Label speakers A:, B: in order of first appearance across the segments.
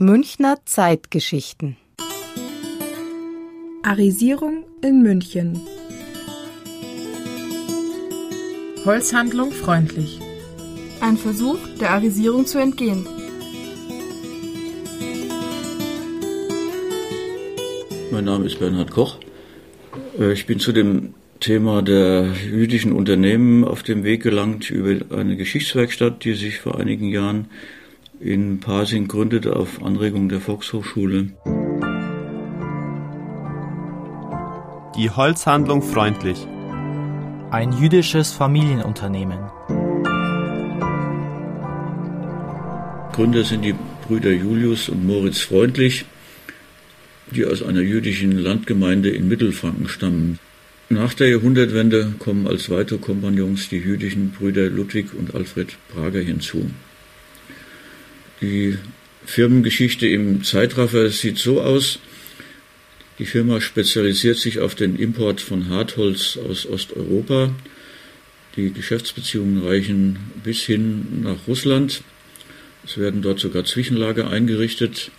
A: Münchner Zeitgeschichten
B: Arisierung in München
C: Holzhandlung freundlich.
B: Ein Versuch, der Arisierung zu entgehen.
D: Mein Name ist Bernhard Koch. Äh, ich bin zu dem Thema der jüdischen Unternehmen auf dem Weg gelangt über eine Geschichtswerkstatt, die sich vor einigen Jahren in Pasing gründete auf Anregung der Volkshochschule.
E: Die Holzhandlung freundlich.
F: Ein jüdisches Familienunternehmen.
D: Gründer sind die Brüder Julius und Moritz Freundlich, die aus einer jüdischen Landgemeinde in Mittelfranken stammen. Nach der Jahrhundertwende kommen als weitere Kompagnons die jüdischen Brüder Ludwig und Alfred Prager hinzu. Die Firmengeschichte im Zeitraffer sieht so aus. Die Firma spezialisiert sich auf den Import von Hartholz aus Osteuropa. Die Geschäftsbeziehungen reichen bis hin nach Russland. Es werden dort sogar Zwischenlager eingerichtet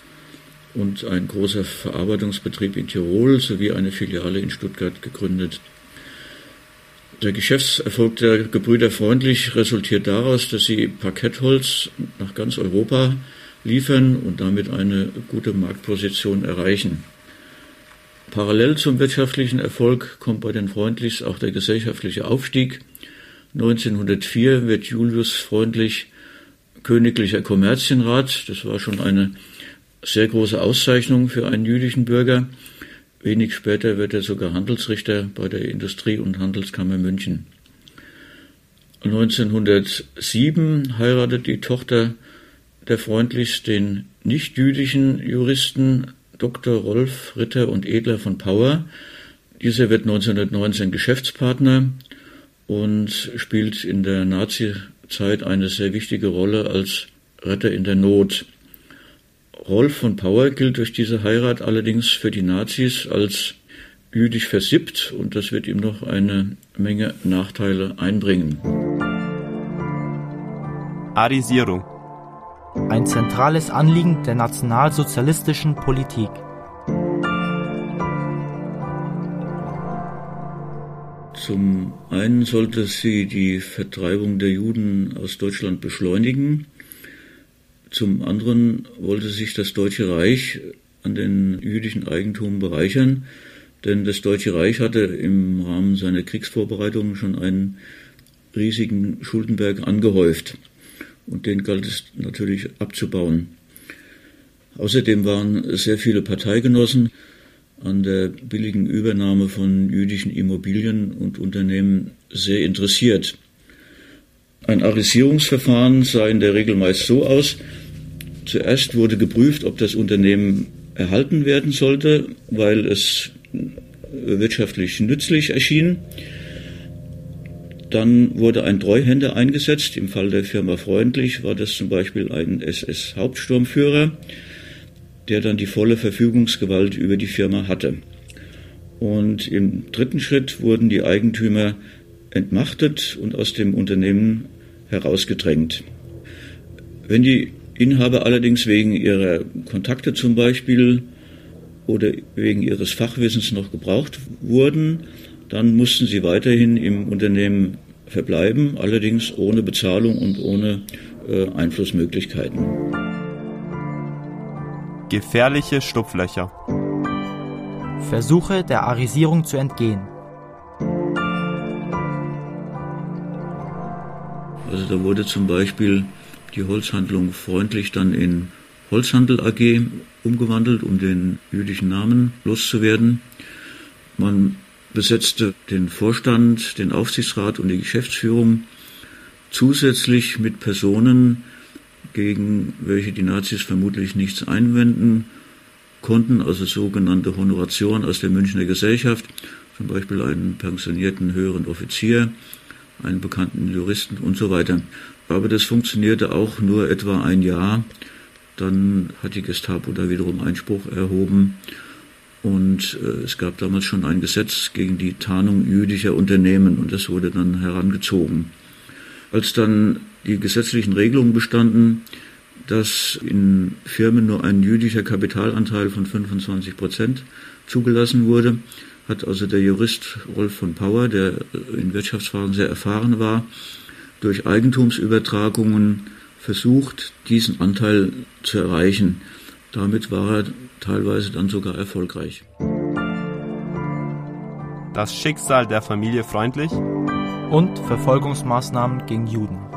D: und ein großer Verarbeitungsbetrieb in Tirol sowie eine Filiale in Stuttgart gegründet. Der Geschäftserfolg der Gebrüder Freundlich resultiert daraus, dass sie Parkettholz nach ganz Europa liefern und damit eine gute Marktposition erreichen. Parallel zum wirtschaftlichen Erfolg kommt bei den Freundlichs auch der gesellschaftliche Aufstieg. 1904 wird Julius Freundlich königlicher Kommerzienrat. Das war schon eine sehr große Auszeichnung für einen jüdischen Bürger. Wenig später wird er sogar Handelsrichter bei der Industrie- und Handelskammer München. 1907 heiratet die Tochter der freundlichst den nicht-jüdischen Juristen Dr. Rolf Ritter und Edler von Power. Dieser wird 1919 Geschäftspartner und spielt in der Nazi-Zeit eine sehr wichtige Rolle als Retter in der Not. Rolf von Power gilt durch diese Heirat allerdings für die Nazis als jüdisch versippt und das wird ihm noch eine Menge Nachteile einbringen.
E: Arisierung.
F: Ein zentrales Anliegen der nationalsozialistischen Politik.
D: Zum einen sollte sie die Vertreibung der Juden aus Deutschland beschleunigen. Zum anderen wollte sich das Deutsche Reich an den jüdischen Eigentum bereichern, denn das Deutsche Reich hatte im Rahmen seiner Kriegsvorbereitungen schon einen riesigen Schuldenberg angehäuft und den galt es natürlich abzubauen. Außerdem waren sehr viele Parteigenossen an der billigen Übernahme von jüdischen Immobilien und Unternehmen sehr interessiert. Ein Arisierungsverfahren sah in der Regel meist so aus, zuerst wurde geprüft, ob das Unternehmen erhalten werden sollte, weil es wirtschaftlich nützlich erschien. Dann wurde ein Treuhänder eingesetzt. Im Fall der Firma Freundlich war das zum Beispiel ein SS-Hauptsturmführer, der dann die volle Verfügungsgewalt über die Firma hatte. Und im dritten Schritt wurden die Eigentümer entmachtet und aus dem Unternehmen herausgedrängt. Wenn die Inhaber allerdings wegen ihrer Kontakte zum Beispiel oder wegen ihres Fachwissens noch gebraucht wurden, dann mussten sie weiterhin im Unternehmen verbleiben, allerdings ohne Bezahlung und ohne äh, Einflussmöglichkeiten.
E: Gefährliche Schlupflöcher.
F: Versuche der Arisierung zu entgehen.
D: Also da wurde zum Beispiel die Holzhandlung freundlich dann in Holzhandel AG umgewandelt, um den jüdischen Namen loszuwerden. Man besetzte den Vorstand, den Aufsichtsrat und die Geschäftsführung zusätzlich mit Personen, gegen welche die Nazis vermutlich nichts einwenden konnten, also sogenannte Honoration aus der Münchner Gesellschaft, zum Beispiel einen pensionierten höheren Offizier, einen bekannten Juristen und so weiter. Aber das funktionierte auch nur etwa ein Jahr. Dann hat die Gestapo da wiederum Einspruch erhoben. Und äh, es gab damals schon ein Gesetz gegen die Tarnung jüdischer Unternehmen und das wurde dann herangezogen. Als dann die gesetzlichen Regelungen bestanden, dass in Firmen nur ein jüdischer Kapitalanteil von 25 Prozent zugelassen wurde, hat also der Jurist Rolf von Pauer, der in Wirtschaftsfragen sehr erfahren war, durch Eigentumsübertragungen versucht, diesen Anteil zu erreichen. Damit war er teilweise dann sogar erfolgreich.
E: Das Schicksal der Familie freundlich
F: und Verfolgungsmaßnahmen gegen Juden.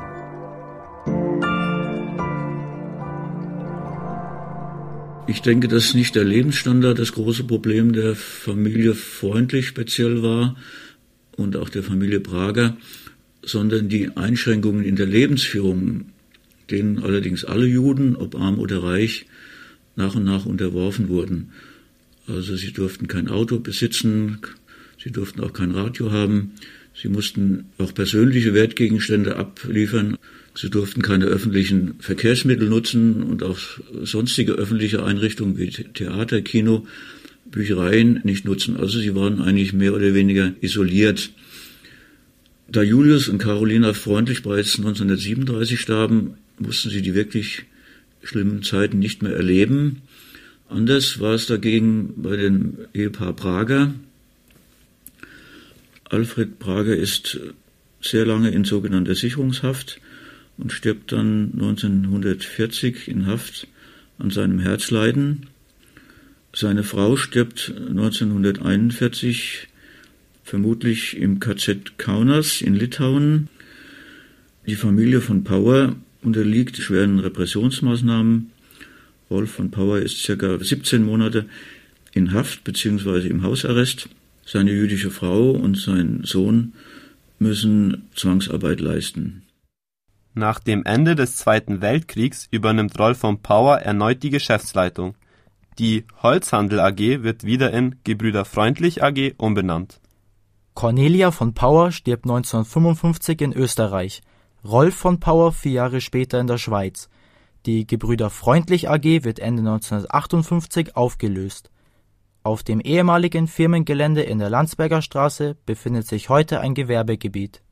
D: Ich denke, dass nicht der Lebensstandard das große Problem der Familie freundlich speziell war und auch der Familie Prager, sondern die Einschränkungen in der Lebensführung, denen allerdings alle Juden, ob arm oder reich, nach und nach unterworfen wurden. Also sie durften kein Auto besitzen, sie durften auch kein Radio haben, sie mussten auch persönliche Wertgegenstände abliefern, sie durften keine öffentlichen Verkehrsmittel nutzen und auch sonstige öffentliche Einrichtungen wie Theater, Kino, Büchereien nicht nutzen. Also sie waren eigentlich mehr oder weniger isoliert. Da Julius und Carolina freundlich bereits 1937 starben, mussten sie die wirklich schlimmen Zeiten nicht mehr erleben. Anders war es dagegen bei dem Ehepaar Prager. Alfred Prager ist sehr lange in sogenannter Sicherungshaft und stirbt dann 1940 in Haft an seinem Herzleiden. Seine Frau stirbt 1941 vermutlich im KZ Kaunas in Litauen. Die Familie von Power unterliegt schweren Repressionsmaßnahmen. Wolf von Power ist circa 17 Monate in Haft bzw. im Hausarrest. Seine jüdische Frau und sein Sohn müssen Zwangsarbeit leisten.
E: Nach dem Ende des Zweiten Weltkriegs übernimmt Rolf von Power erneut die Geschäftsleitung. Die Holzhandel AG wird wieder in Gebrüder Freundlich AG umbenannt.
F: Cornelia von Power stirbt 1955 in Österreich, Rolf von Power vier Jahre später in der Schweiz. Die Gebrüder Freundlich AG wird Ende 1958 aufgelöst. Auf dem ehemaligen Firmengelände in der Landsberger Straße befindet sich heute ein Gewerbegebiet